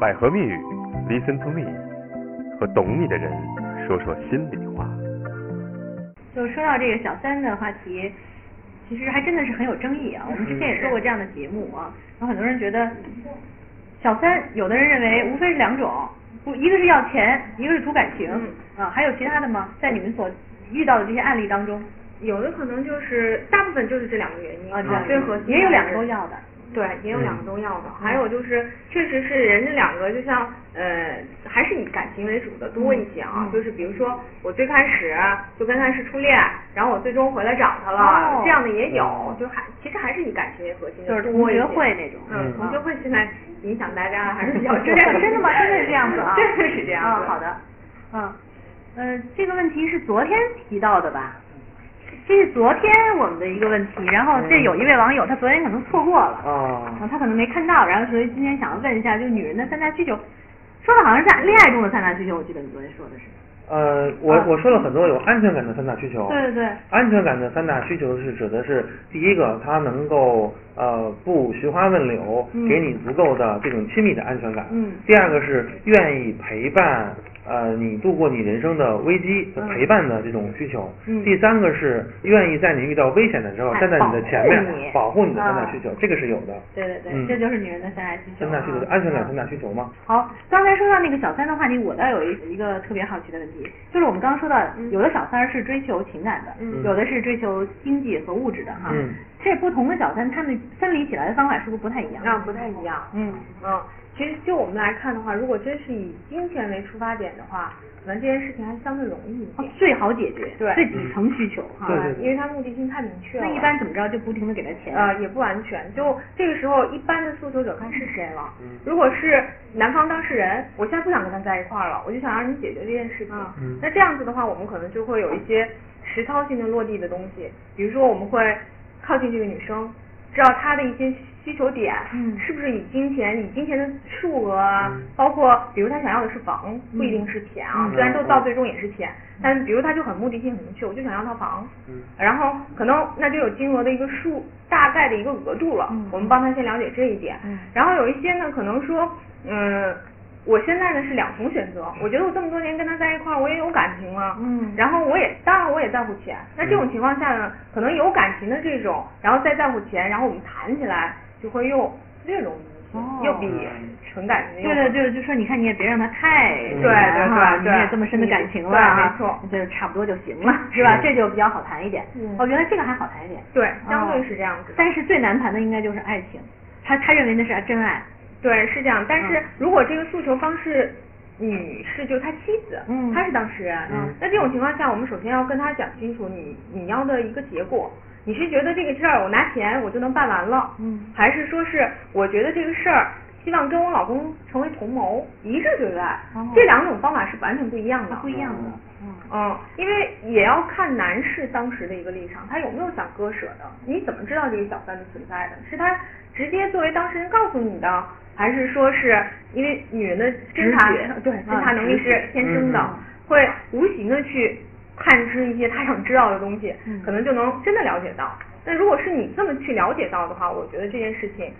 百合蜜语，Listen to me，和懂你的人说说心里话。就说到这个小三的话题，其实还真的是很有争议啊。我们之前也做过这样的节目啊，有很多人觉得小三，有的人认为无非是两种，不，一个是要钱，一个是图感情啊，还有其他的吗？在你们所遇到的这些案例当中，有的可能就是大部分就是这两个原因啊，最核心也有两个都要的。对，也有两个都要的，还有就是确实是人家两个就像呃还是以感情为主的多一些啊，就是比如说我最开始就跟他是初恋，然后我最终回来找他了，这样的也有，就还其实还是以感情为核心的就是同学会那种，嗯，同学会现在影响大家还是比较 真的，真的吗？真的是这样子啊？真的是这样子。好的，嗯，呃，这个问题是昨天提到的吧？这是昨天我们的一个问题，然后这有一位网友，他昨天可能错过了，啊，他可能没看到，然后所以今天想要问一下，就女人的三大需求，说的好像是在恋爱中的三大需求，我记得你昨天说的是。呃，我我说了很多有安全感的三大需求。对对对。安全感的三大需求是指的是第一个，他能够呃不寻花问柳，给你足够的这种亲密的安全感。嗯。第二个是愿意陪伴。呃，你度过你人生的危机陪伴的这种需求。嗯。第三个是愿意在你遇到危险的时候站在你的前面保护你的三大需求，这个是有的。对对对，这就是女人的三大需求。三大需求，安全感三大需求吗？好，刚才说到那个小三的话题，我倒有一一个特别好奇的问题，就是我们刚刚说到，有的小三是追求情感的，有的是追求经济和物质的哈。嗯。这不同的小三，他们分离起来的方法是不是不太一样？啊，不太一样。嗯嗯。其实就我们来看的话，如果真是以金钱为出发点的话，可能这件事情还相对容易一点，最好解决，对，最底层需求哈，因为他目的性太明确了。那一般怎么着就不停的给他钱？呃，也不完全，就这个时候一般的诉求者看是谁了。如果是男方当事人，我现在不想跟他在一块儿了，我就想让你解决这件事情。那这样子的话，我们可能就会有一些实操性的落地的东西，比如说我们会靠近这个女生。知道她的一些需求点，嗯，是不是以金钱，以金钱的数额啊，包括比如她想要的是房，不一定是钱啊，虽然都到最终也是钱，但比如她就很目的性很明确，我就想要套房，嗯，然后可能那就有金额的一个数，大概的一个额度了，我们帮她先了解这一点，嗯，然后有一些呢，可能说，嗯。我现在呢是两重选择，我觉得我这么多年跟他在一块儿，我也有感情了，嗯，然后我也当然我也在乎钱，那这种情况下呢，可能有感情的这种，然后再在乎钱，然后我们谈起来就会又略容易一些，又比纯感情。对对对，就说你看你也别让他太对对对，你也这么深的感情了没错，就差不多就行了，是吧？这就比较好谈一点。哦，原来这个还好谈一点。对，相对是这样子。但是最难谈的应该就是爱情，他他认为那是真爱。对，是这样。但是如果这个诉求方是女士，就他妻子，嗯，他是当事人，嗯，那这种情况下，我们首先要跟他讲清楚你你要的一个结果。你是觉得这个事儿我拿钱我就能办完了，嗯，还是说是我觉得这个事儿希望跟我老公成为同谋，一致对外？这两种方法是完全不一样的，不一样的。嗯，因为也要看男士当时的一个立场，他有没有想割舍的？你怎么知道这个小三的存在的？是他直接作为当事人告诉你的，还是说是因为女人的侦查对侦查能力是天生的，会无形的去探知一些他想知道的东西，可能就能真的了解到。那如果是你这么去了解到的话，我觉得这件事情，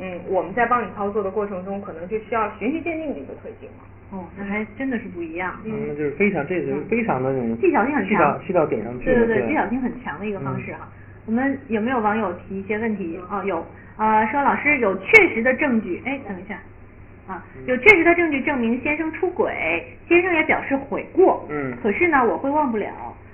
嗯，我们在帮你操作的过程中，可能就需要循序渐进的一个推进了。哦，那还真的是不一样。嗯，那就是非常，这是非常的那种技巧性很强，细到点上去。对对对，技巧性很强的一个方式哈。我们有没有网友提一些问题？哦，有，呃，说老师有确实的证据，哎，等一下，啊，有确实的证据证明先生出轨，先生也表示悔过。嗯。可是呢，我会忘不了，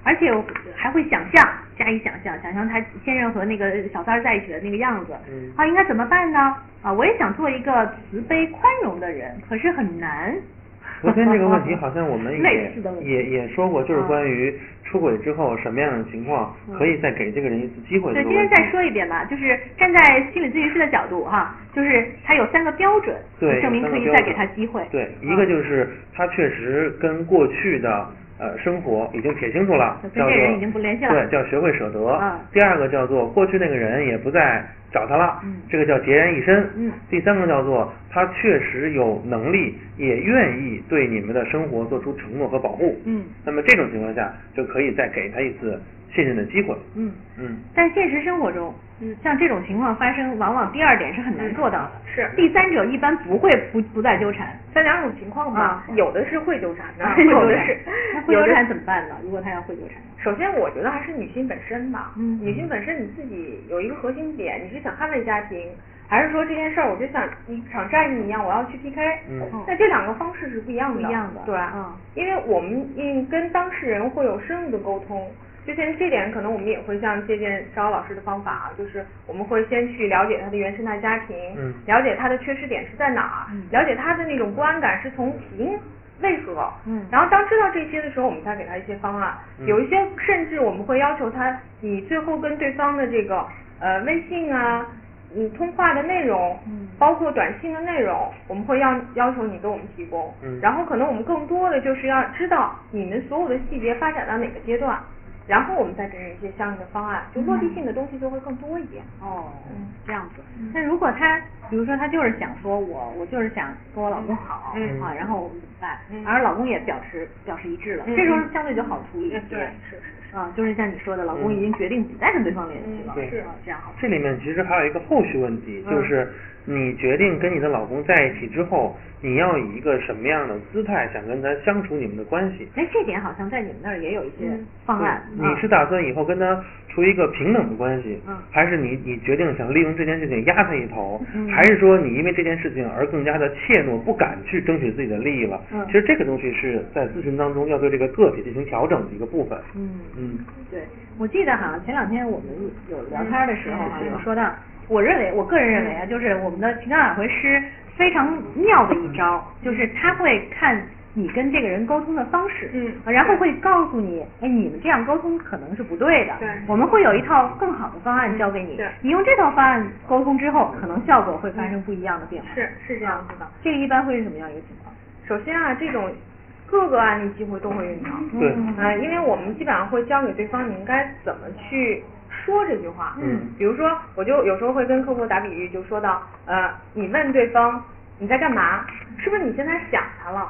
而且还会想象，加以想象，想象他先生和那个小三在一起的那个样子。嗯。啊，应该怎么办呢？啊，我也想做一个慈悲宽容的人，可是很难。昨天这个问题好像我们也也也说过，就是关于出轨之后什么样的情况可以再给这个人一次机会。对，今天再说一遍吧，就是站在心理咨询师的角度哈，就是他有三个标准，对证明可以再给他机会。对，一个就是他确实跟过去的呃生活已经撇清楚了，跟这人已经不联系了。对，叫学会舍得。第二个叫做过去那个人也不再。找他了，这个叫孑然一身。嗯，第三个叫做他确实有能力，也愿意对你们的生活做出承诺和保护。嗯，那么这种情况下就可以再给他一次信任的机会。嗯嗯。但现实生活中，嗯，像这种情况发生，往往第二点是很难做到的。是。第三者一般不会不不再纠缠。分两种情况吧，有的是会纠缠的，有的是。那会纠缠怎么办呢？如果他要会纠缠？首先，我觉得还是女性本身吧。嗯。女性本身你自己有一个核心点，你是想捍卫家庭。还是说这件事儿，我就像一场战役一样，我要去 PK。嗯。那这两个方式是不一样的。不一样的。对。嗯。因为我们嗯跟当事人会有深入的沟通，就像这点，可能我们也会像借鉴邵老师的方法啊，就是我们会先去了解他的原生态家庭，嗯。了解他的缺失点是在哪儿，嗯。了解他的那种不安感是从起因为何，嗯。然后当知道这些的时候，我们再给他一些方案。嗯。有一些甚至我们会要求他，你最后跟对方的这个呃微信啊。你通话的内容，包括短信的内容，我们会要要求你给我们提供，然后可能我们更多的就是要知道你们所有的细节发展到哪个阶段。然后我们再给人一些相应的方案，就落地性的东西就会更多一点。哦，这样子。那如果他，比如说他就是想说我，我就是想跟我老公好，啊，然后我们怎么办？而老公也表示表示一致了，这时候相对就好处理一些。对，是是是。啊，就是像你说的，老公已经决定不再跟对方联系了，是这样好。这里面其实还有一个后续问题，就是你决定跟你的老公在一起之后。你要以一个什么样的姿态想跟他相处？你们的关系？哎，这点好像在你们那儿也有一些方案。你是打算以后跟他处于一个平等的关系，还是你你决定想利用这件事情压他一头，还是说你因为这件事情而更加的怯懦，不敢去争取自己的利益了？其实这个东西是在咨询当中要对这个个体进行调整的一个部分。嗯嗯，对，我记得好像前两天我们有聊天的时候啊，有说到，我认为我个人认为啊，就是我们的情感挽回师。非常妙的一招，就是他会看你跟这个人沟通的方式，嗯，然后会告诉你，哎，你们这样沟通可能是不对的，对，我们会有一套更好的方案交给你，对，你用这套方案沟通之后，可能效果会发生不一样的变化，是是这样子的，这个一般会是什么样一个情况？首先啊，这种各个案例机会都会遇到，对，啊，因为我们基本上会教给对方你应该怎么去。说这句话，嗯，比如说，我就有时候会跟客户打比喻，就说到，呃，你问对方你在干嘛，是不是你现在想他了？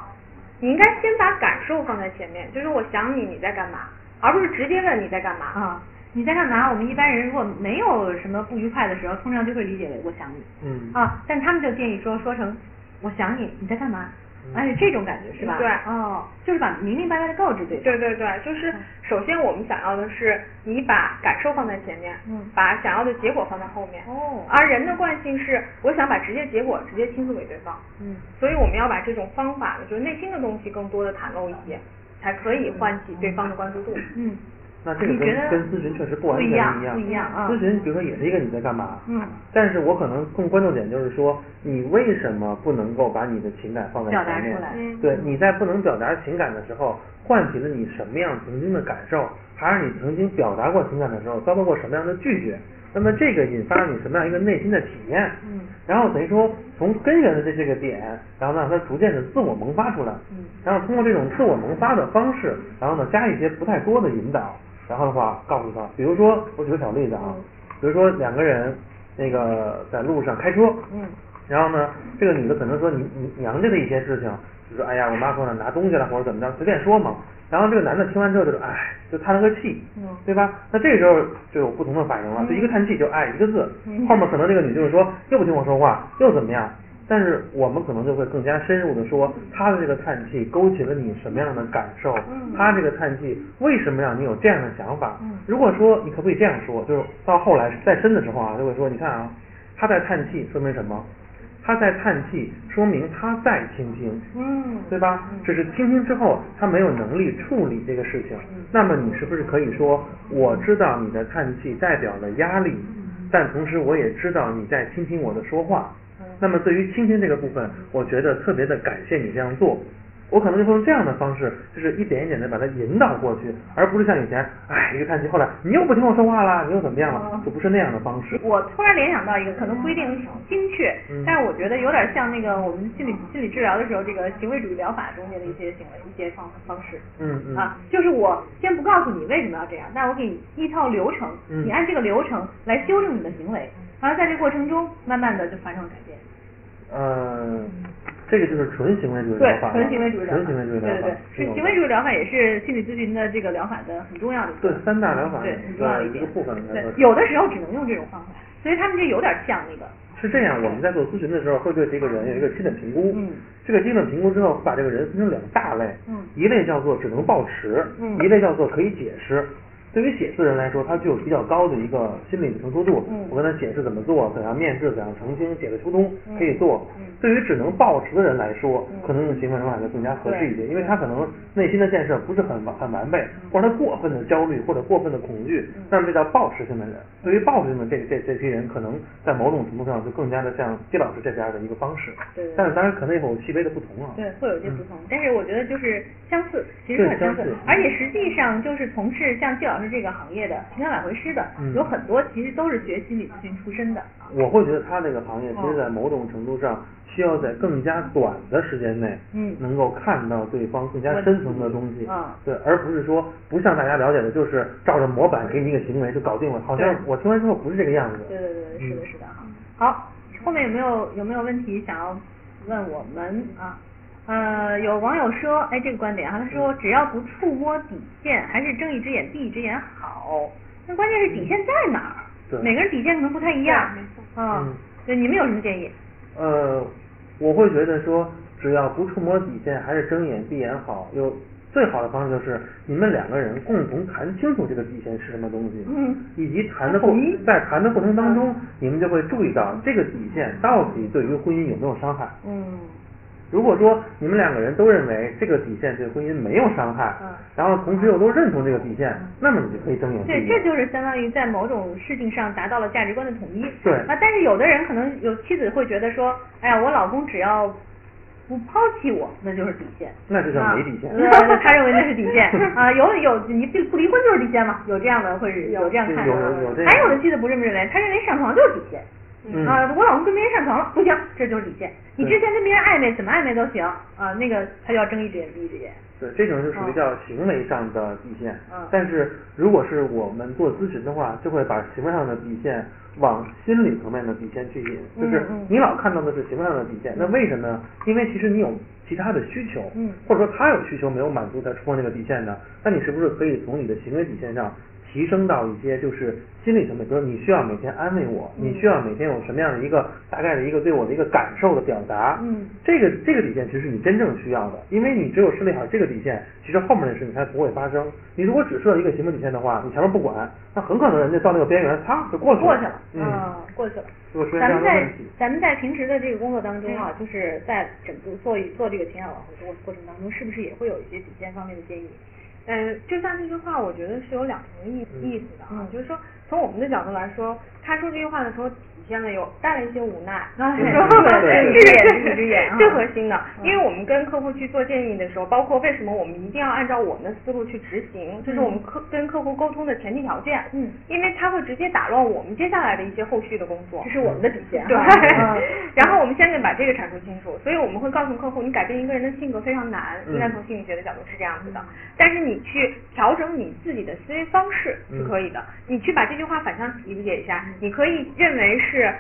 你应该先把感受放在前面，就是我想你，你在干嘛，而不是直接问你在干嘛啊？你在干嘛？我们一般人如果没有什么不愉快的时候，通常就会理解为我想你，嗯，啊，但他们就建议说说成我想你，你在干嘛？哎，这种感觉是吧？对，哦，就是把明明白白的告知对方。对对对，就是首先我们想要的是你把感受放在前面，嗯，把想要的结果放在后面。哦。而人的惯性是，我想把直接结果直接倾诉给对方。嗯。所以我们要把这种方法呢，就是内心的东西更多的袒露一些，才可以唤起对方的关注度。嗯。那这个跟跟咨询确实不完全一样，不一样啊。咨询比如说也是一个你在干嘛，嗯，但是我可能更关注点就是说，你为什么不能够把你的情感放在前面？嗯，对，你在不能表达情感的时候，唤起了你什么样曾经的感受？还是你曾经表达过情感的时候遭到过什么样的拒绝？那么这个引发了你什么样一个内心的体验？嗯，然后等于说从根源的这些个点，然后让它逐渐的自我萌发出来。嗯，然后通过这种自我萌发的方式，然后呢加一些不太多的引导。然后的话，告诉他，比如说，我举个小例子啊，比如说两个人那个在路上开车，嗯，然后呢，这个女的可能说你你娘家的一些事情，就说哎呀，我妈说呢拿东西了或者怎么着，随便说嘛。然后这个男的听完之后就说，哎，就叹了个气，嗯，对吧？那这个时候就有不同的反应了，就一个叹气就哎一个字，后面可能这个女就是说又不听我说话，又怎么样？但是我们可能就会更加深入的说，他的这个叹气勾起了你什么样的感受？他这个叹气为什么让你有这样的想法？如果说你可不可以这样说，就是到后来再深的时候啊，就会说，你看啊，他在叹气说明什么？他在叹气说明他在倾听，嗯，对吧？只是倾听之后他没有能力处理这个事情。那么你是不是可以说，我知道你的叹气代表了压力，但同时我也知道你在倾听我的说话。那么对于倾听这个部分，我觉得特别的感谢你这样做。我可能就会用这样的方式，就是一点一点的把它引导过去，而不是像以前，哎，一个叹气，后来你又不听我说话了，你又怎么样了，就不是那样的方式。我突然联想到一个，可能不一定精确，但是我觉得有点像那个我们心理心理治疗的时候，这个行为主义疗法中间的一些行为一些方方式。嗯嗯。啊，就是我先不告诉你为什么要这样，但我给你一套流程，你按这个流程来修正你的行为，然后在这过程中，慢慢的就发生了改变。嗯，这个就是纯行为主义疗法纯行为主义疗法，纯行为主义疗法，对对对，是行为主义疗法也是心理咨询的这个疗法的很重要的一对三大疗法对很重要的一部分。对，有的时候只能用这种方法，所以他们就有点像那个。是这样，我们在做咨询的时候，会对这个人有一个基本评估。嗯。这个基本评估之后，把这个人分成两大类。嗯。一类叫做只能报持。嗯。一类叫做可以解释。对于写字人来说，他具有比较高的一个心理的成熟度。嗯。我跟他解释怎么做，怎样面质，怎样澄清，写个疏通，可以做。嗯。对于只能报持的人来说，可能用行为疗法就更加合适一些，因为他可能内心的建设不是很完很完备，或者他过分的焦虑或者过分的恐惧，那么这叫报持性的人。对于报持性的这这这批人，可能在某种程度上就更加的像季老师这边的一个方式。对。但是当然可能有细微的不同啊。对，会有一些不同，但是我觉得就是相似，其实很相似，而且实际上就是从事像季老师这个行业的。情感挽回师的有很多，其实都是学心理咨询出身的。我会觉得他这个行业，其实，在某种程度上，需要在更加短的时间内，嗯，能够看到对方更加深层的东西。啊，对，而不是说不像大家了解的，就是照着模板给你一个行为就搞定了。好像我听完之后不是这个样子。对对对，是的，是的哈。好，后面有没有有没有问题想要问我们啊？呃，有网友说，哎，这个观点哈，他说只要不触摸底线，还是睁一只眼闭一只眼好。那关键是底线在哪儿？对每个人底线可能不太一样。没错。嗯。对，你们有什么建议？呃，我会觉得说，只要不触摸底线，还是睁眼闭眼好。有最好的方式就是你们两个人共同谈清楚这个底线是什么东西，嗯，以及谈的过在谈的过程当中，你们就会注意到这个底线到底对于婚姻有没有伤害。嗯。如果说你们两个人都认为这个底线对婚姻没有伤害，嗯，然后同时又都认同这个底线，那么你就可以睁眼。对，这就是相当于在某种事情上达到了价值观的统一。对。啊，但是有的人可能有妻子会觉得说，哎呀，我老公只要不抛弃我，那就是底线。那就叫没底线。他认为那是底线 啊，有有你不不离婚就是底线嘛，有这样的会有这样看。有有有这样。还有的妻子不这么认为，他认为上床就是底线。啊，我老公跟别人上床了，不行，这就是底线。你之前跟别人暧昧，怎么暧昧都行啊，那个他就要睁一只眼闭一只眼。对，这种就属于叫行为上的底线。嗯。但是如果是我们做咨询的话，就会把行为上的底线往心理层面的底线去引，就是你老看到的是行为上的底线，那为什么呢？因为其实你有其他的需求，嗯，或者说他有需求没有满足才触碰那个底线的，那你是不是可以从你的行为底线上？提升到一些就是心理层面，比如你需要每天安慰我，你需要每天有什么样的一个大概的一个对我的一个感受的表达，嗯，这个这个底线其实是你真正需要的，因为你只有设立好这个底线，其实后面的事情才不会发生。你如果只设一个行为底线的话，你前面不管，那很可能人家到那个边缘，擦就过去了，过去了，嗯，过去了。咱们在咱们在平时的这个工作当中啊，就是在整个做做这个情感挽回的过过程当中，是不是也会有一些底线方面的建议？嗯，就像这句话，我觉得是有两层意意思的啊，就是说从我们的角度来说，他说这句话的时候。现了有带了一些无奈，是是是最核心的，因为我们跟客户去做建议的时候，包括为什么我们一定要按照我们的思路去执行，这是我们客跟客户沟通的前提条件。嗯，因为他会直接打乱我们接下来的一些后续的工作，这是我们的底线。对，然后我们先得把这个阐述清楚，所以我们会告诉客户，你改变一个人的性格非常难，应该从心理学的角度是这样子的，但是你去调整你自己的思维方式是可以的，你去把这句话反向理解一下，你可以认为是。是，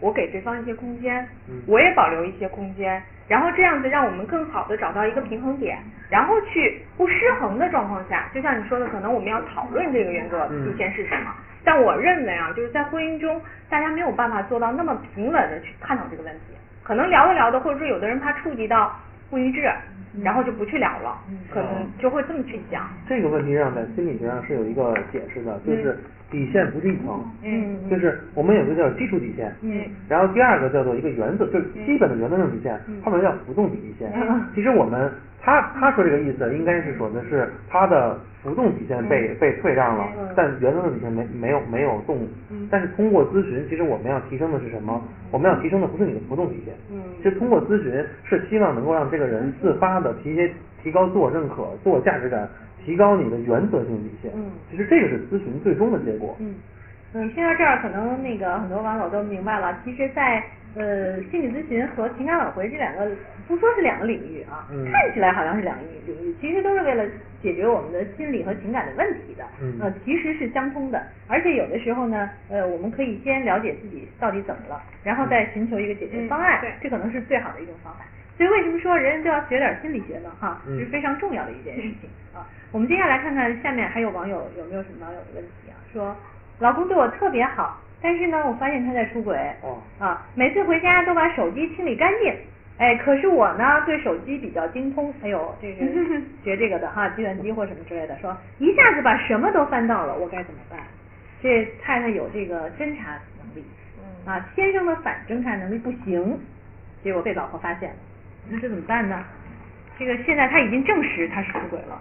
我给对方一些空间，我也保留一些空间，然后这样子让我们更好的找到一个平衡点，然后去不失衡的状况下，就像你说的，可能我们要讨论这个原则底线是什么。但我认为啊，就是在婚姻中，大家没有办法做到那么平稳的去探讨这个问题，可能聊着聊着，或者说有的人怕触及到不一致，然后就不去聊了，可能就会这么去讲。这个问题上在心理学上是有一个解释的，就是。底线不是一层，嗯，就是我们有个叫基础底线，嗯，然后第二个叫做一个原则，就是基本的原则性底线，后面叫浮动底线。其实我们他他说这个意思应该是说的是他的浮动底线被被退让了，但原则的底线没没有没有动。但是通过咨询，其实我们要提升的是什么？我们要提升的不是你的浮动底线，嗯，其实通过咨询是希望能够让这个人自发的提些提高自我认可、自我价值感。提高你的原则性底线，嗯，其实这个是咨询最终的结果，嗯，嗯，听到这儿，可能那个很多网友都明白了，其实，在呃心理咨询和情感挽回这两个，不说是两个领域啊，看起来好像是两个领域，其实都是为了解决我们的心理和情感的问题的，嗯，呃，其实是相通的，而且有的时候呢，呃，我们可以先了解自己到底怎么了，然后再寻求一个解决方案，对，这可能是最好的一种方法。所以为什么说人人都要学点心理学呢？哈，嗯这是非常重要的一件事情啊。我们接下来看看下面还有网友有没有什么网友的问题啊？说老公对我特别好，但是呢，我发现他在出轨。哦啊，每次回家都把手机清理干净。哎，可是我呢对手机比较精通，还有这个 学这个的哈，计算机或什么之类的，说一下子把什么都翻到了，我该怎么办？这太太有这个侦查能力，嗯啊，先生的反侦查能力不行，结果被老婆发现了，那这怎么办呢？这个现在他已经证实他是出轨了，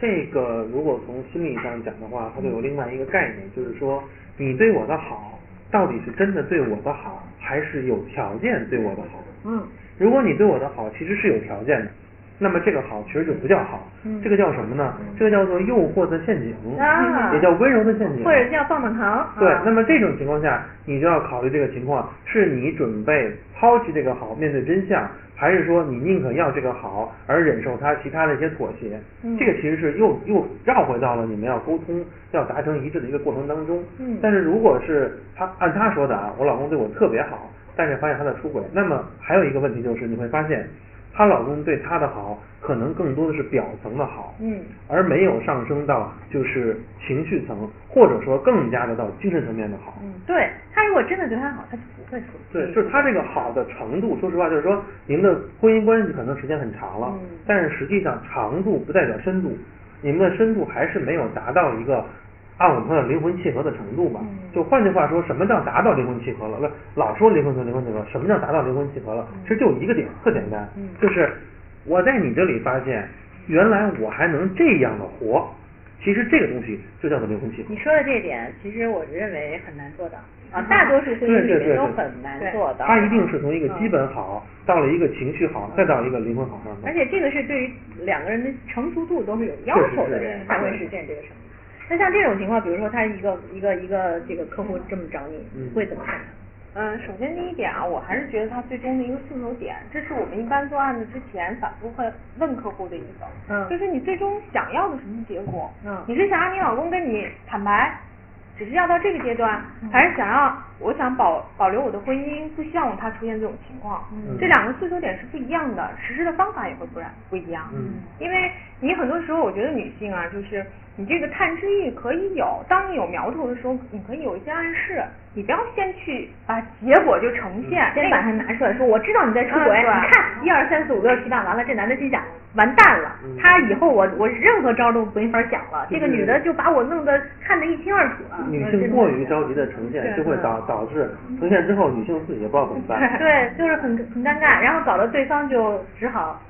这个如果从心理上讲的话，它就有另外一个概念，就是说你对我的好到底是真的对我的好，还是有条件对我的好？嗯如果你对我的好其实是有条件的，那么这个好其实就不叫好，嗯这个叫什么呢？这个叫做诱惑的陷阱，啊也叫温柔的陷阱，或者叫棒棒糖。对啊，那么这种情况下，你就要考虑这个情况，是你准备抛弃这个好，面对真相，还是说你宁可要这个好，而忍受他其他的一些妥协？嗯这个其实是又又绕回到了你们要沟通、要达成一致的一个过程当中。嗯但是如果是他按他说的啊，我老公对我特别好，但是发现他在出轨，那么还有一个问题就是你会发现，她老公对她的好，可能更多的是表层的好。嗯而没有上升到就是情绪层，或者说更加的到精神层面的好。嗯，对她如果真的对她好，她就不会说。对，就是她这个好的程度，说实话，就是说你们的婚姻关系可能时间很长了，嗯但是实际上长度不代表深度，你们的深度还是没有达到一个按我们说的灵魂契合的程度吧。嗯就换句话说，什么叫达到灵魂契合了？不，老说灵魂和灵魂契合，什么叫达到灵魂契合了？其实就一个点，特简单，嗯就是我在你这里发现，原来我还能这样的活。其实这个东西就叫做灵魂契合。你说的这一点，其实我认为很难做到啊，大多数婚姻里面都很难做到。它一定是从一个基嗯本好，到了一个情绪好，再到一个灵魂好上面。而且这个是对于两个人的成熟度都是有要求的人是是是才会实现这个程度。那像这种情况，比如说他一个一个一个这个客户这么找你，嗯你会怎么看？嗯，首先第一点啊，我还是觉得他最终的一个诉求点，这是我们一般做案子之前反复会问客户的一个，嗯就是你最终想要的什么结果？嗯你是想让你老公跟你坦白，只是要到这个阶段，还是想要我想保保留我的婚姻，不希望他出现这种情况？嗯这两个诉求点是不一样的，实施的方法也会不然不一样。嗯因为你很多时候，我觉得女性啊，就是你这个探知欲可以有，当你有苗头的时候，你可以有一些暗示，你不要先去把结果就呈现，先把它拿出来说，我知道你在出轨，嗯你看一二三四五六七八，完了，这男的心想完蛋了，嗯他以后我我任何招都没法想了，这个女的就把我弄得看得一清二楚了。女性过于着急的呈现，就会导导致呈现之后，女性自己也不知道怎么办。对，就是很很尴尬，然后搞得对方就只好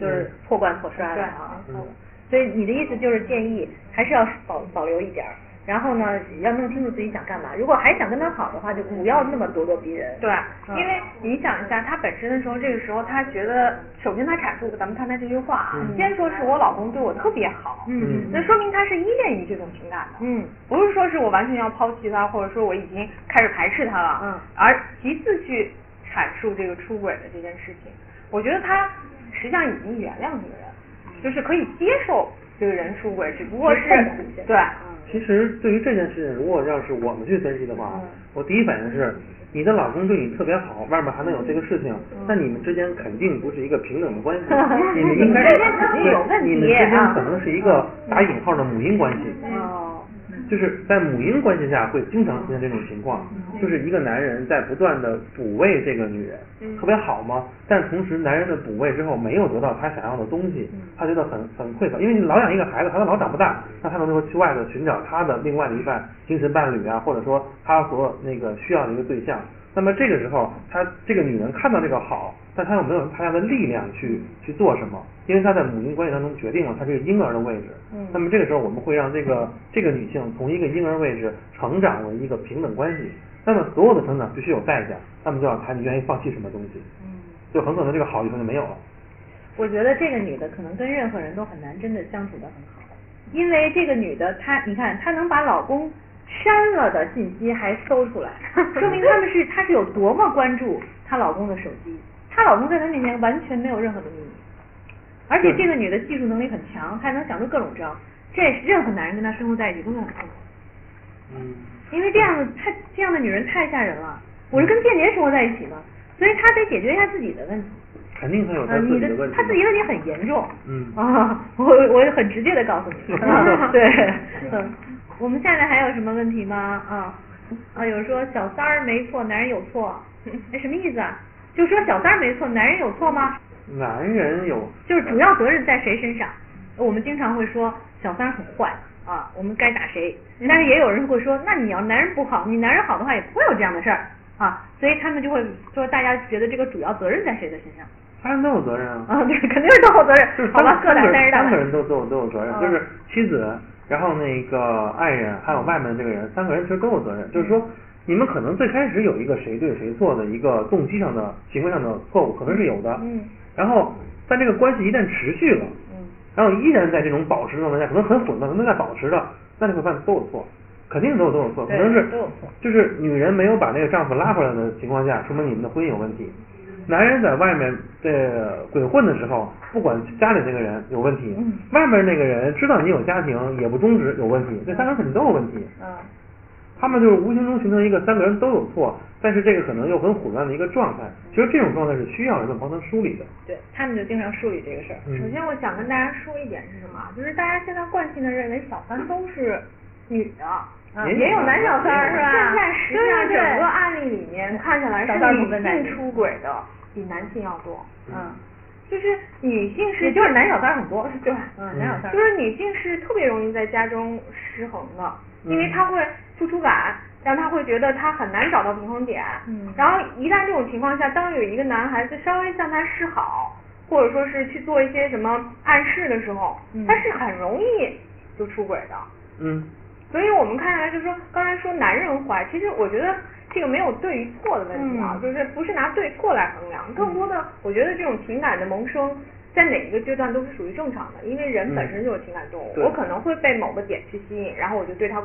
就是破罐破摔了啊。嗯所以你的意思就是建议还是要保保留一点儿，然后呢要弄清楚自己想干嘛。如果还想跟他好的话，就不要那么咄咄逼人。对，嗯因为你想一下，他本身的时候，这个时候他觉得，首先他阐述的，咱们看他这句话啊，嗯先说是我老公对我特别好，嗯那说明他是依恋于这种情感的，嗯不是说是我完全要抛弃他，或者说我已经开始排斥他了，嗯而其次去阐述这个出轨的这件事情，我觉得他实际上已经原谅这个人，就是可以接受这个人出轨，只不过是对。其实对于这件事情，如果要是我们去分析的话，嗯我第一反应是，你的老公对你特别好，外面还能有这个事情，嗯那你们之间肯定不是一个平等的关系，你们应该你们之间肯定有问题你们之间啊可能是一个打引号的母婴关系。哦，就是在母婴关系下会经常出现这种情况，就是一个男人在不断的补位这个女人，特别好嘛，但同时男人的补位之后没有得到他想要的东西，他觉得很很匮乏，因为你老养一个孩子，孩子老长不大，那他能够去外头寻找他的另外的一半精神伴侣啊，或者说他所那个需要的一个对象。那么这个时候，她这个女人看到这个好，但她又没有太大的力量去去做什么，因为她在母婴关系当中决定了她这个婴儿的位置。嗯那么这个时候，我们会让这个这个女性从一个婴儿位置成长为一个平等关系。那么所有的成长必须有代价，那么就要看你愿意放弃什么东西。嗯，就很可能这个好以后就没有了。我觉得这个女的可能跟任何人都很难真的相处的很好，因为这个女的她，你看她能把老公删了的信息还搜出来，说明他们是她是有多么关注她老公的手机，她老公在她面前完全没有任何的秘密，而且这个女的技术能力很强，她还能想出各种招，这任何男人跟她生活在一起都会很痛苦。嗯，因为这样的太这样的女人太吓人了。我是跟间谍生活在一起嘛，所以她得解决一下自己的问题。肯定他有自己的问题。他自己问题很严重。嗯啊，我我很直接的告诉你。啊对，嗯，我们下面还有什么问题吗？啊啊，有人说小三儿没错，男人有错，哎，什么意思啊？就说小三儿没错，男人有错吗？男人有就是主要责任在谁身上？我们经常会说小三儿很坏啊，我们该打谁？但是也有人会说，那你要男人不好，你男人好的话也不会有这样的事儿啊，所以他们就会说，大家觉得这个主要责任在谁的身上？他人都有责任啊。啊，对，肯定是都有责就是任，好吧，各打三十大板。三个人都都有都有责任，嗯就是妻子，然后那个爱人，还有外面的这个人，三个人其实都有责任。就是说，你们可能最开始有一个谁对谁错的一个动机上的、行为上的错误，可能是有的。嗯。然后，但这个关系一旦持续了，嗯然后依然在这种保持状态下，可能很混乱，可能在保持着，那就会发现都有错，肯定都有都有错，可能是都有错就是女人没有把那个丈夫拉回来的情况下，说明你们的婚姻有问题。男人在外面这鬼混的时候，不管家里那个人有问题，嗯外面那个人知道你有家庭也不终止有问题，这三个人肯定都有问题。嗯他们就是无形中形成一个三个人都有错，但是这个可能又很混乱的一个状态。其实这种状态是需要人们帮他梳理的。对他们就经常梳理这个事儿。嗯首先，我想跟大家说一点是什么？就是大家现在惯性的认为小三都是女的，啊也有男小三儿是吧？现在实际上整个案例里面看起来是女性出轨的比男性要多，嗯，就是女性是也就是男小三儿很多。对，嗯，男小三。就是女性是特别容易在家中失衡的，因为嗯她会付出感，让她会觉得她很难找到平衡点。嗯然后一旦这种情况下，当有一个男孩子稍微向她示好，或者说是去做一些什么暗示的时候，嗯他是很容易就出轨的。嗯所以我们看下来，就是说刚才说男人坏，其实我觉得这个没有对与错的问题啊，嗯就是不是拿对错来衡量，更多的我觉得这种情感的萌生。在哪一个阶段都是属于正常的，因为人本身就是情感动物，对我可能会被某个点去吸引，然后我就对他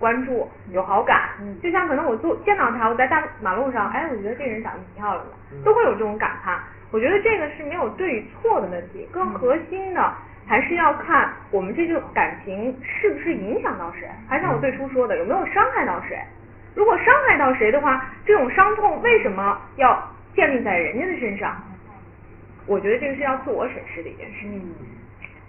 关注有好感，嗯就像可能我坐见到他，我在大马路上，哎，我觉得这个人长得挺漂亮的，嗯都会有这种感叹。我觉得这个是没有对与错的问题，更核心的还是要看我们这种感情是不是影响到谁，还像我最初说的，有没有伤害到谁。如果伤害到谁的话，这种伤痛为什么要建立在人家的身上？我觉得这个是要自我审视的一件事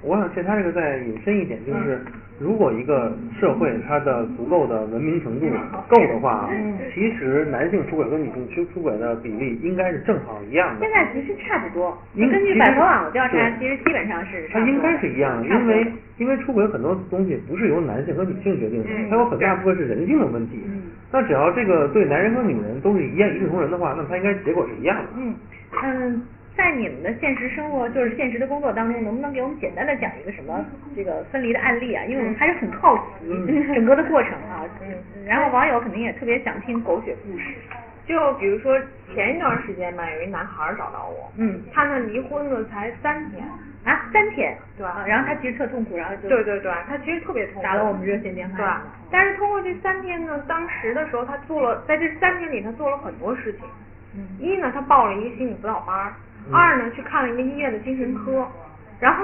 我想借他这个再引申一点，嗯就是如果一个社会它的足够的文明程度够的话，嗯。其实男性出轨跟女性出出轨的比例应该是正好一样的。现。在其实差不多，应根据百合网的调查，其实基本上是它应该是一样的，因为因为出轨很多东西不是由男性和女性决定的，嗯。它有很大部分是人性的问题。嗯那只要这个对男人和女人都是一样一视同仁的话，那他应该结果是一样的。嗯嗯，在你们的现实生活，就是现实的工作当中，能不能给我们简单的讲一个什么这个分离的案例啊？因为我们还是很好奇嗯 整个的过程啊。嗯，然后网友肯定也特别想听狗血故事。就比如说前一段时间吧，有一男孩儿找到我，嗯他呢离婚了才三天，啊，三天，对啊然后他其实特痛苦，然后就对对对，他其实特别痛苦，打了我们热线电话。对，但是通过这三天呢，当时的时候他做了，在这三天里他做了很多事情。嗯一呢，他报了一个心理辅导班儿；嗯二呢，去看了一个医院的精神科；然后，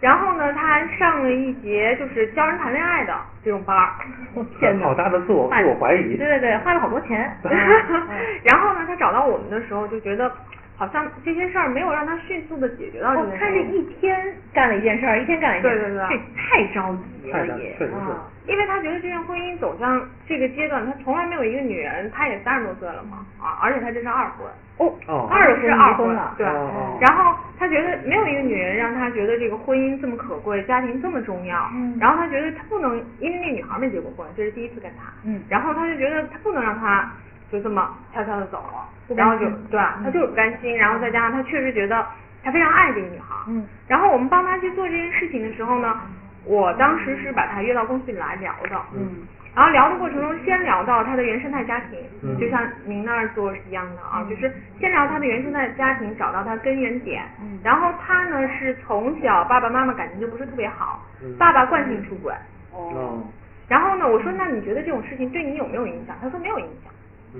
然后呢，他还上了一节就是教人谈恋爱的这种班儿。我天哪，好大的自我自我怀疑。对对对，花了好多钱。然后呢，他找到我们的时候就觉得，好像这些事儿没有让他迅速的解决到这哦件，事情。他是一天干了一件事儿，一天干了一件事儿，对对对。这太着急了也。确实是。啊因为他觉得这段婚姻走向这个阶段，他从来没有一个女人，他也三十多岁了嘛，啊，而且他这是二婚，哦。哦。二婚是二离婚了，对，哦哦。然后他觉得没有一个女人让他觉得这个婚姻这么可贵，家庭这么重要，嗯。然后他觉得他不能，因为那女孩没结过婚，这是第一次跟他，嗯。然后他就觉得他不能让他就这么悄悄的走了，然后就心对他就是不甘心，然后再加上他确实觉得他非常爱这个女孩，嗯然后我们帮他去做这件事情的时候呢，我当时是把他约到公司里来聊的，嗯然后聊的过程中，先聊到他的原生态家庭，嗯就像您那儿做是一样的啊，就是先聊他的原生态家庭，找到他根源点。嗯然后他呢是从小爸爸妈妈感情就不是特别好，嗯爸爸惯性出轨。哦哦，然后呢，我说那你觉得这种事情对你有没有影响？他说没有影响。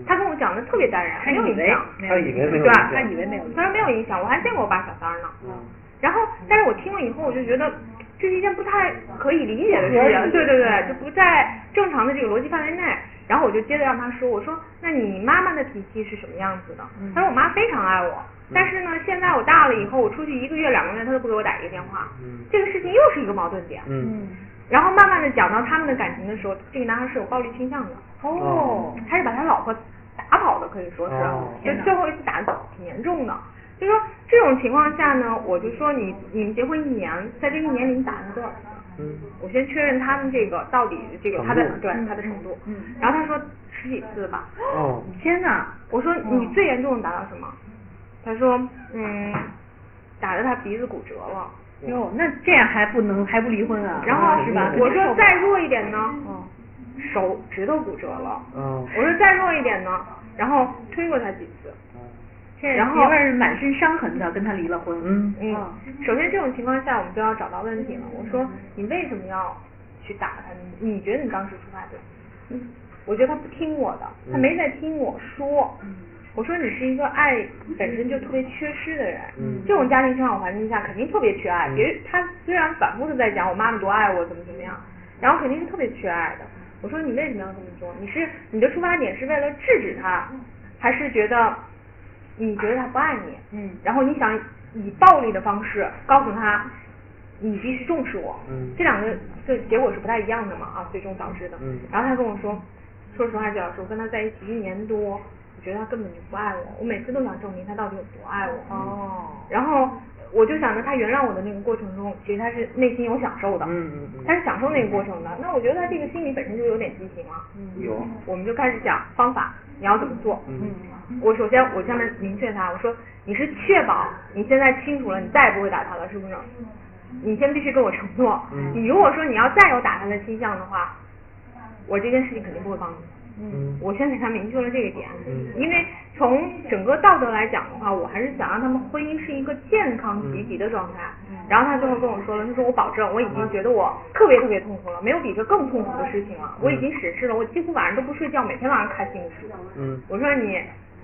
他跟我讲的特别淡然，没有影响。他以为没有对影响。他以为没有他说没有影响，我还见过我爸小三儿呢。嗯然后，但是我听了以后，我就觉得这是一件不太可以理解的事情，对对对，就不在正常的这个逻辑范围内。然后我就接着让他说，我说那你妈妈的脾气是什么样子的？他说我妈非常爱我，但是呢，现在我大了以后，我出去一个月两个月，他都不给我打一个电话，嗯。这个事情又是一个矛盾点。嗯然后慢慢的讲到他们的感情的时候，这个男孩是有暴力倾向的，哦，他是把他老婆打跑的，可以说是，哦就最后一次打的挺严重的。就说这种情况下呢，我就说你你们结婚一年，在这一年里你打了多少次？嗯。我先确认他们这个到底这个他的度对他的程度，嗯然后他说十几次吧，哦。天哪，我说你最严重的打到什么？他说嗯，打的他鼻子骨折了。哟，那这样还不能还不离婚啊？然后是吧？我说再弱一点呢，嗯手指头骨折了。嗯我说再弱一点呢，然后推过他几次。然后媳妇儿满身伤痕的跟他离了婚。嗯嗯，首先这种情况下，我们就要找到问题了。我说你为什么要去打他？你你觉得你当时出发点？嗯，我觉得他不听我的，他没在听我说。我说你是一个爱本身就特别缺失的人，嗯这种家庭成长环境下肯定特别缺爱。别他虽然反复的在讲我妈妈多爱我怎么怎么样，然后肯定是特别缺爱的。我说你为什么要这么做？你是你的出发点是为了制止他，还是觉得你觉得他不爱你？嗯然后你想以暴力的方式告诉他，你必须重视我。嗯这两个这结果是不太一样的嘛啊，最终导致的。嗯然后他跟我说，说实话，季老师，我跟他在一起一年多，我觉得他根本就不爱我，我每次都想证明他到底有多爱我。哦，然后我就想着他原谅我的那个过程中，其实他是内心有享受的，嗯嗯嗯他是享受那个过程的。那我觉得他这个心理本身就有点畸形了。有我们就开始讲方法，你要怎么做。嗯我首先我下面明确他，我说你是确保你现在清楚了，你再也不会打他了，是不是？你先必须跟我承诺，嗯你如果说你要再有打他的倾向的话，我这件事情肯定不会帮你。嗯我先给他明确了这个点，嗯因为从整个道德来讲的话，我还是想让他们婚姻是一个健康积极的状态。然后他最后跟我说了，他说我保证，我已经觉得我特别特别痛苦了，没有比这更痛苦的事情了。我已经实施了，我几乎晚上都不睡觉，每天晚上开心的事。嗯我说你，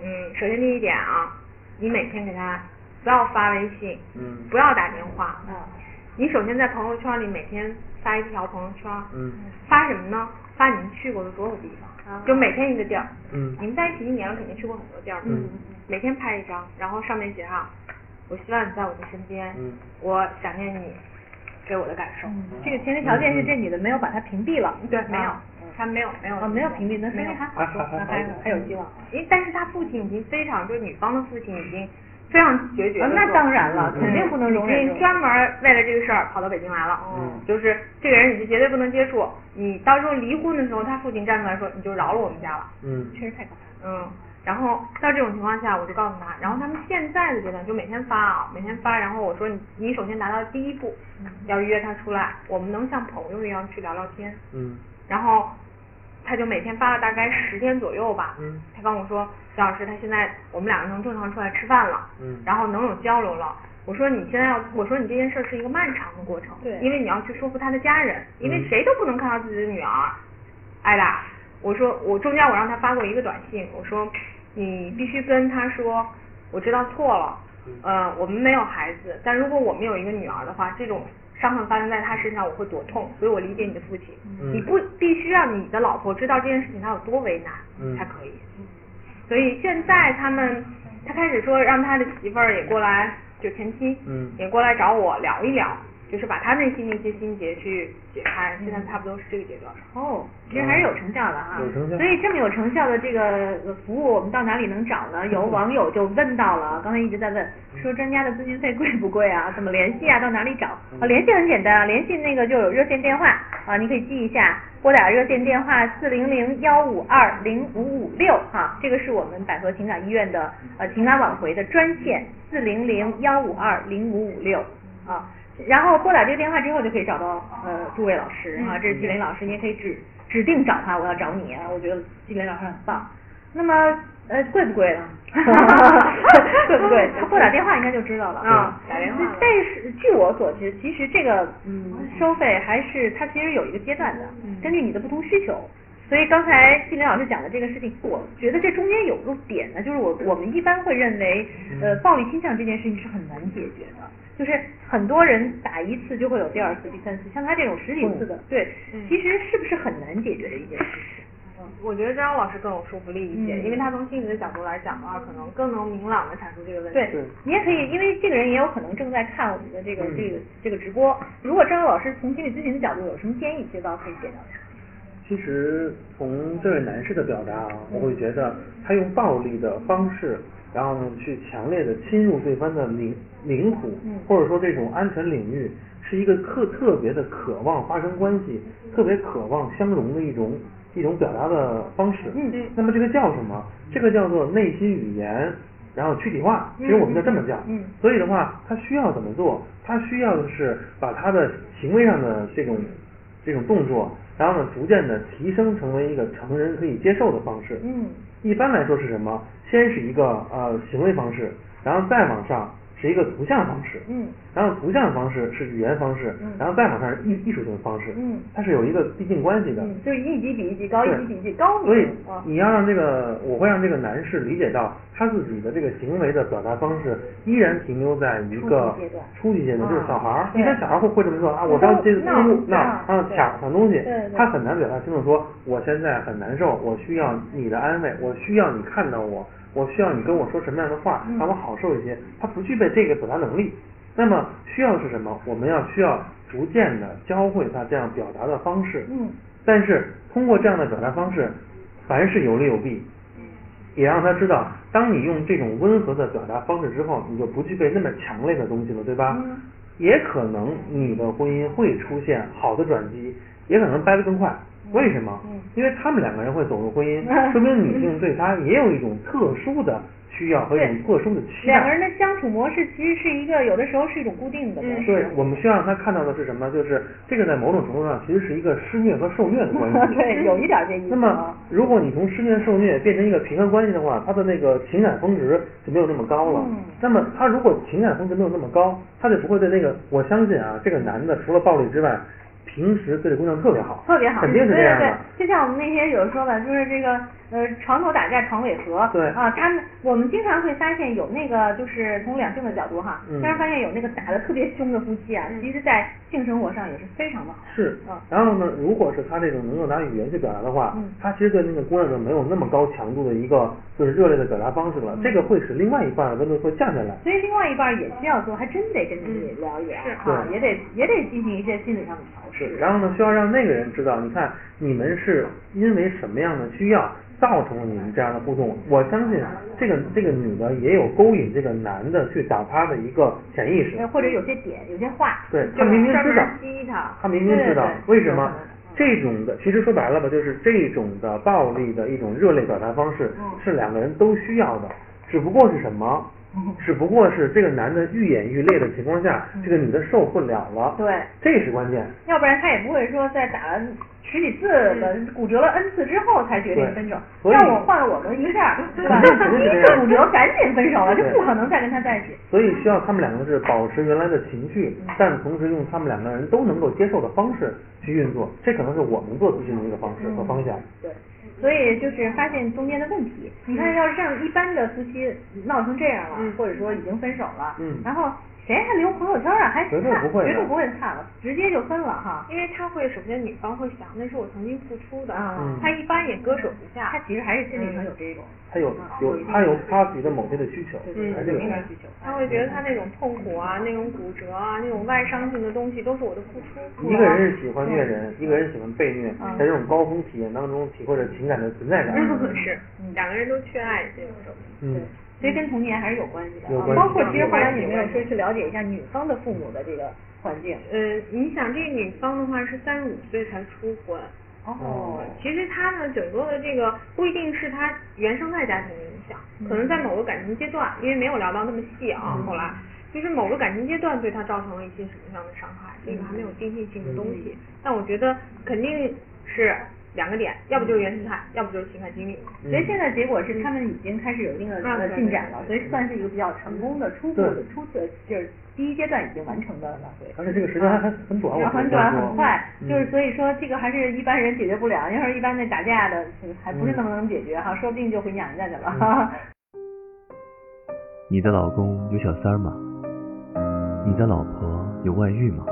嗯，首先第一点啊，你每天给他不要发微信，嗯不要打电话。嗯你首先在朋友圈里每天发一条朋友圈，嗯发什么呢？发你们去过的所有地方，就每天一个地儿。嗯你们在一起一年了，肯定去过很多地儿。嗯每天拍一张，然后上面写上，我希望你在我的身边，嗯我想念你，给我的感受。嗯，这个前提条件是这女的没有把他屏蔽了。对，没有啊，他没有没有哦，没有屏蔽，那说明还好说，那还还有希望。因但是他父亲已经非常，就是女方的父亲已经非常决绝那当然了，嗯肯定不能容忍专门为了这个事儿跑到北京来了。嗯就是这个人你是绝对不能接触，你到时候离婚的时候，他父亲站出来说你就饶了我们家了。嗯确实太可怕。嗯，然后到这种情况下，我就告诉他，然后他们现在的阶段就每天发啊，每天发，然后我说你你首先达到第一步，要约他出来，我们能像朋友一样去聊聊天，嗯然后他就每天发了大概十天左右吧，嗯他跟我说，肖老师，他现在我们两个能正常出来吃饭了，嗯然后能有交流了。我说你现在要，我说你这件事是一个漫长的过程，对因为你要去说服他的家人，因为嗯谁都不能看到自己的女儿挨打。我说我中间我让他发过一个短信，我说你必须跟他说，我知道错了，呃，我们没有孩子，但如果我们有一个女儿的话，这种伤痕发生在他身上，我会多痛，所以我理解你的父亲。嗯你不必须让你的老婆知道这件事情他有多为难，嗯才可以。所以现在他们，他开始说让他的媳妇儿也过来，就前妻，嗯也过来找我聊一聊，就是把他内心的一些心结去解开。现在差不多是这个阶段。哦，其实还是有成效的哈。有成效所以这么有成效的这个呃服务，我们到哪里能找呢？有网友就问到了，刚才一直在问，说专家的咨询费贵不贵啊？怎么联系啊？到哪里找？啊，联系很简单啊，联系那个就有热线电话啊，你可以记一下，拨打热线电话四零零幺五二零五五六哈，这个是我们百合情感医院的呃情感挽回的专线四零零幺五二零五五六啊。然后拨打这个电话之后，就可以找到呃诸位老师啊，这是季林老师，你也可以指指定找他，我要找你啊，我觉得季林老师很棒。那么呃贵不贵呢？贵不贵？他拨打电话应该就知道了啊打电话但是据我所知，其实这个嗯收费还是它其实有一个阶段的，根据你的不同需求。所以刚才季林老师讲的这个事情，我觉得这中间有个点呢，就是我我们一般会认为，呃，暴力倾向这件事情是很难解决的，就是很多人打一次就会有第二次、第三次，像他这种十几次的，对，其实是不是很难解决的一件事情？我觉得张老师更有说服力一些，嗯因为他从心理的角度来讲的话，可能更能明朗的阐述这个问题。对对你也可以，因为这个人也有可能正在看我们的这个、嗯这个这个直播。如果张老师从心理咨询的角度有什么建议，其实倒可以给到他。其实从这位男士的表达啊，我会觉得他用暴力的方式，然后呢去强烈的侵入对方的领领土，嗯或者说这种安全领域，是一个特特别的渴望发生关系，特别渴望相融的一种一种表达的方式。那么这个叫什么？这个叫做内心语言，然后躯体化。其实我们就这么叫。嗯所以的话，他需要怎么做？他需要的是把他的行为上的这种这种动作，然后呢，逐渐的提升成为一个成人可以接受的方式。嗯一般来说是什么？先是一个呃行为方式，然后再往上是一个图像方式，嗯然后图像方式是语言方式，嗯然后再往上是艺艺术性方式，嗯它是有一个递进关系的。嗯，就是一级比一级高，一级比一级高。所以啊你要让这个，我会让这个男士理解到他自己的这个行为的表达方式依然停留在一个初级阶段初级阶段，就是小孩儿。一般小孩儿会会这么说啊，我着急闹怒闹，闹然后对抢抢东西他很难表达清楚说我现在很难受，我需要你的安慰，我需要你看到我，我需要你跟我说什么样的话，嗯让我好受一些。他不具备这个表达能力。那么需要的是什么？我们要需要逐渐的教会他这样表达的方式。嗯但是通过这样的表达方式，凡事有利有弊，也让他知道，当你用这种温和的表达方式之后，你就不具备那么强烈的东西了，对吧？嗯也可能你的婚姻会出现好的转机，也可能掰得更快。为什么？嗯因为他们两个人会走入婚姻，说明女性对他也有一种特殊的需要和一种特殊的期待。两个人的相处模式其实是一个，有的时候是一种固定的模式。对，我们需要让他看到的是什么？就是这个在某种程度上其实是一个施虐和受虐的关系。对，有一点这意思。那么，如果你从施虐受虐变成一个平衡关系的话，他的那个情感峰值就没有那么高了。嗯那么，他如果情感峰值没有那么高，他就不会对那个，我相信啊，这个男的除了暴力之外，平时对这姑娘特别好，特别好，肯定是这样的。对对对，就像我们那天有说的，就是这个呃床头打架床尾和。对啊，他们我们经常会发现有那个就是从两性的角度哈，嗯经常发现有那个打的特别凶的夫妻啊，其实在性生活上也是非常的好。是嗯，然后呢，如果是他这种能够拿语言去表达的话，嗯他其实对那个姑娘就没有那么高强度的一个就是热烈的表达方式了，嗯这个会使另外一半的温度会降下来。所以另外一半也需要做，还真得跟你聊一聊是啊，也得也得进行一些心理上的调是试。，然后呢，需要让那个人知道，你看你们是因为什么样的需要造成了你们这样的互动。我相信这个这个女的也有勾引这个男的去打他的一个潜意识呃，或者有些点，有些话，对他明明知道，激他，明明知道为什么这种的，其实说白了吧，就是这种的暴力的一种热烈表达方式嗯是两个人都需要的，只不过是什么？只不过是这个男的愈演愈烈的情况下，这个女的受不了了，对，这是关键。要不然他也不会说在打了十几次了，骨折了 N 次之后才决定分手。对所以要我换了我们一下，对吧？肯定是第一次骨折赶紧分手了，就不可能再跟他在一起。所以需要他们两个是保持原来的情绪，但同时用他们两个人都能够接受的方式去运作，这可能是我们做咨询的一个方式和方向。对，所以就是发现中间的问题。你看，要是让一般的夫妻闹成这样了，嗯。或者说已经分手了，嗯。然后谁还留朋友圈啊？还绝对看不会绝对不会看了，直接就分了哈。因为他会首先女方会想，那是我曾经付出的，啊嗯他一般也割舍不下他。其实还是心理上有这种，他有有他有他自己的某些的需求，嗯还是有有那种需求。他会觉得他那种痛苦啊，那种骨折啊，那种外伤性的东西都是我的付出。一个人是喜欢虐人，一个人喜欢被虐，嗯在这种高峰体验当中体会着情感的存在感。是，两个人都缺爱这种。嗯，所以跟童年还是有关系的包括其实后来你们有说去了解一下女方的父母的这个环境。呃，你想这个女方的话是三十五岁才出婚，哦，其实她呢整个的这个不一定是她原生态家庭的影响，可能在某个感情阶段，因为没有聊到那么细啊，后来。就是某个感情阶段对她造成了一些什么样的伤害，这个还没有定性性的东西，但我觉得肯定是两个点，要不就是原生态，要不就是情感经历。所以现在结果是他们已经开始有一定的进展了，所以算是一个比较成功的初步的初次，就是第一阶段已经完成的挽回。而且这个时间还还很短，很短很快，嗯就是所以说这个还是一般人解决不了，要是一般那打架的嗯还不是那么能解决哈，说不定就回娘家去了。哈。你的老公有小三儿吗？你的老婆有外遇吗？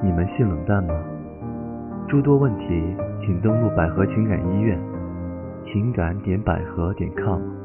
你们性冷淡吗？诸多问题，请登录百合情感医院，情感点百合点 com。